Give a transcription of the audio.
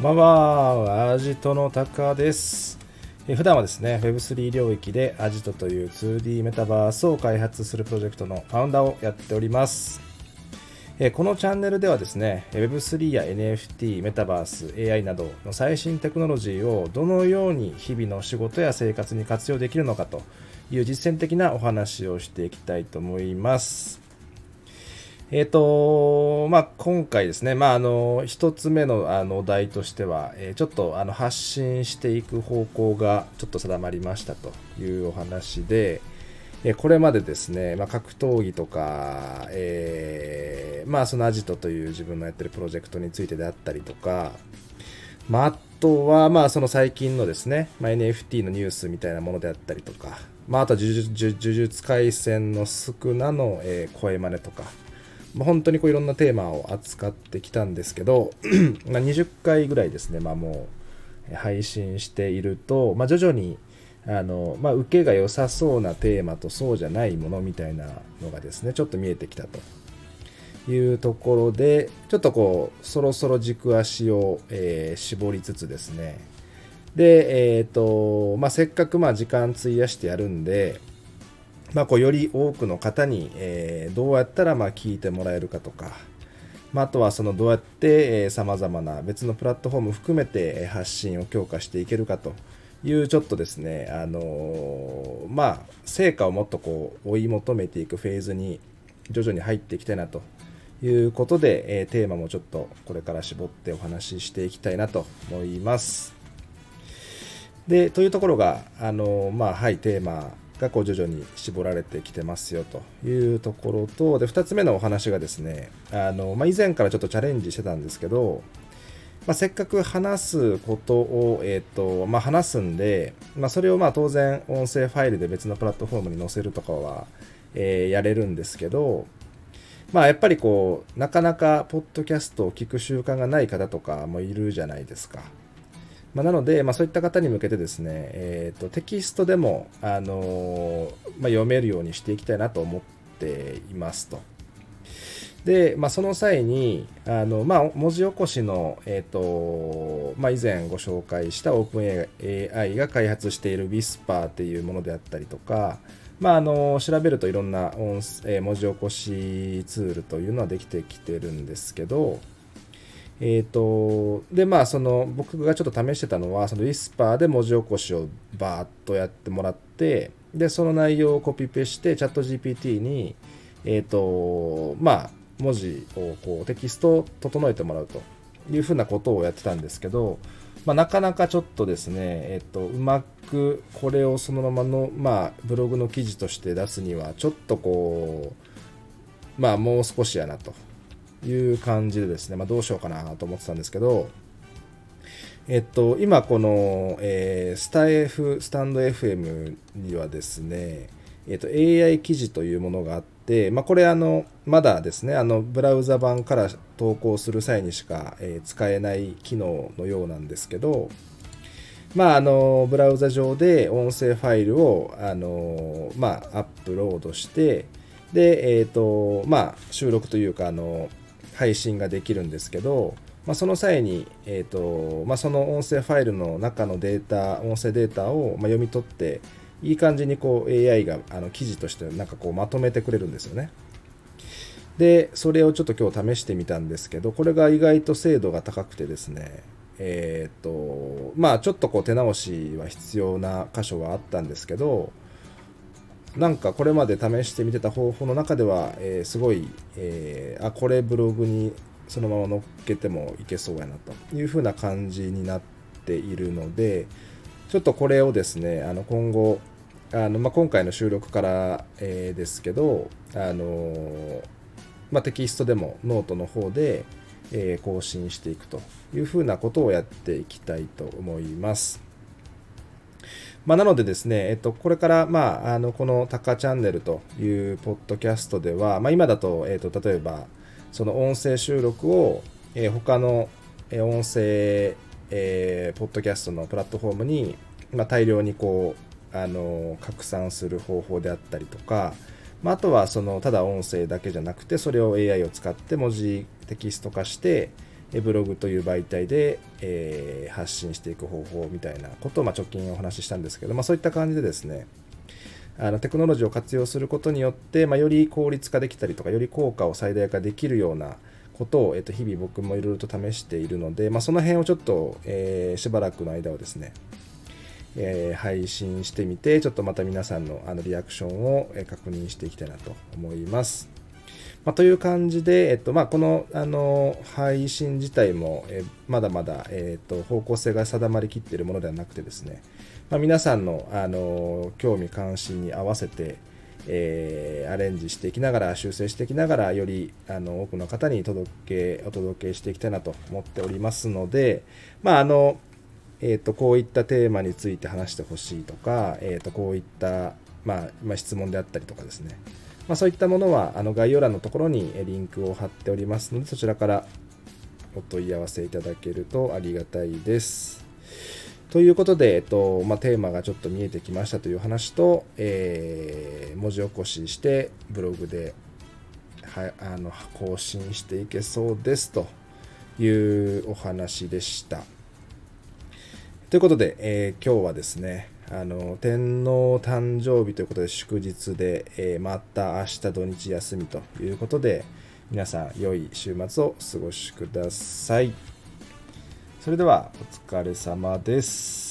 こんばんは、アジトのタカです。え普段はですね、Web3 領域でアジトという 2D メタバースを開発するプロジェクトのファウンダーをやっております。えこのチャンネルではですね、Web3 や NFT、メタバース、AI などの最新テクノロジーをどのように日々の仕事や生活に活用できるのかという実践的なお話をしていきたいと思います。えっ、と、まあ、今回ですね、まあ、あの、一つ目の、あの、お題としては、えーちょっと、あの、発信していく方向が、ちょっと定まりましたというお話で、えーこれまでですね、まあ、格闘技とか、えーまあ、そのアジトという自分のやってるプロジェクトについてであったりとか、まあ、あとは、まあ、その最近のですね、まあ、NFT のニュースみたいなものであったりとか、まあ、あとは呪術廻戦のスクナの、えー声真似とか、本当にこういろんなテーマを扱ってきたんですけど、まあ20回ぐらいですね、まあ、もう配信していると、まあ、徐々にあの、まあ、受けが良さそうなテーマとそうじゃないものみたいなのがですねちょっと見えてきたと。いうところでちょっとこうそろそろ軸足を、えー絞りつつですね。で、えっ、と、まあ、せっかくまあ時間費やしてやるんで、まあ、こうより多くの方に、えーどうやったらまあ聞いてもらえるかとか、まあ、あとはそのどうやってさまざまな別のプラットフォーム含めて発信を強化していけるかというちょっとですね、あのまあ、成果をもっとこう追い求めていくフェーズに徐々に入っていきたいなということで、えーテーマもちょっとこれから絞ってお話ししていきたいなと思います。でというところが、あのまあはい、テーマがこう徐々に絞られてきてますよというところとで2つ目のお話がですねあの、まあ、以前からちょっとチャレンジしてたんですけど、まあ、せっかく話すことを、えーとまあ、話すんで、ま、それをまあ当然音声ファイルで別のプラットフォームに載せるとかは、えーやれるんですけど、まあ、やっぱりこうなかなかポッドキャストを聞く習慣がない方とかもいるじゃないですか。まあ、なので、まあ、そういった方に向けてですね、えー、とテキストでも、あのまあ、読めるようにしていきたいなと思っていますと。で、まあ、その際にあの、まあ、文字起こしの、えーとまあ、以前ご紹介した OpenAI が開発している Whisper っていうものであったりとか、まあ、あの調べるといろんな音え文字起こしツールというのはできてきてるんですけど、えー、とでまあその僕がちょっと試してたのはそのウィスパーで文字起こしをバーッとやってもらってでその内容をコピペしてチャット GPT にえっ、とまあ文字をこうテキストを整えてもらうというふうなことをやってたんですけど、まあ、なかなかちょっとですね、えっと、うまくこれをそのままの、まあ、ブログの記事として出すにはちょっとこうまあもう少しやなと。いう感じでですね、まあ、どうしようかなと思ってたんですけど、えっと、今この、えースタ F、スタンド FM にはですね、えっと、AI 記事というものがあって、まあ、これあの、まだですね、あの、ブラウザ版から投稿する際にしか、えー使えない機能のようなんですけど、まあ、あの、ブラウザ上で音声ファイルを、あの、まあ、アップロードして、で、えっ、と、まあ、収録というか、あの、配信ができるんですけど、まあ、その際に、えーとまあ、その音声ファイルの中のデータ、音声データをま読み取って、いい感じにこう AI があの記事としてなんかこうまとめてくれるんですよね。で、それをちょっと今日試してみたんですけど、これが意外と精度が高くてですね、えっ、と、まあちょっとこう手直しは必要な箇所はあったんですけど、なんかこれまで試してみてた方法の中では、えーすごい、えーあ、これブログにそのまま載っけてもいけそうやなという風な感じになっているので、ちょっとこれをですね、あの今後、あのまあ、今回の収録から、えーですけど、あのまあ、テキストでもノートの方で、え更新していくというふうなことをやっていきたいと思います。まあ、なのでですね、えっと、これから、まあ、あのこのタカチャンネルというポッドキャストでは、まあ、今だと、えっと、例えばその音声収録を、えー他の音声、えーポッドキャストのプラットフォームに、まあ、大量にこうあの拡散する方法であったりとか、まあ、あとはそのただ音声だけじゃなくてそれを AI を使って文字テキスト化して、ブログという媒体で、えー、発信していく方法みたいなことを、まあ、直近お話ししたんですけど、まあ、そういった感じでですねあのテクノロジーを活用することによって、まあ、より効率化できたりとかより効果を最大化できるようなことを、えっと、日々僕もいろいろと試しているので、まあ、その辺をちょっと、えー、しばらくの間をですね、えー、配信してみてちょっとまた皆さんのあのリアクションを確認していきたいなと思います。まあ、という感じで、えっとまあ、このあの配信自体も、えまだまだ、えっと、方向性が定まりきっているものではなくてですね、まあ、皆さんのあの興味関心に合わせて、えー、アレンジしていきながら修正していきながらよりあの多くの方に届けお届けしていきたいなと思っておりますので、まああのえーと、こういったテーマについて話してほしいとか、えーと、こういった、まあまあ、質問であったりとかですね、まあ、そういったものはあの概要欄のところにリンクを貼っておりますので、そちらからお問い合わせいただけるとありがたいです。ということで、えっとまあ、テーマがちょっと見えてきましたという話と、えー、文字起こししてブログではあの更新していけそうですというお話でした。ということで、えー、今日はですね、あの天皇誕生日ということで祝日で、えー、また明日土日休みということで皆さん良い週末をお過ごしください。それではお疲れ様です。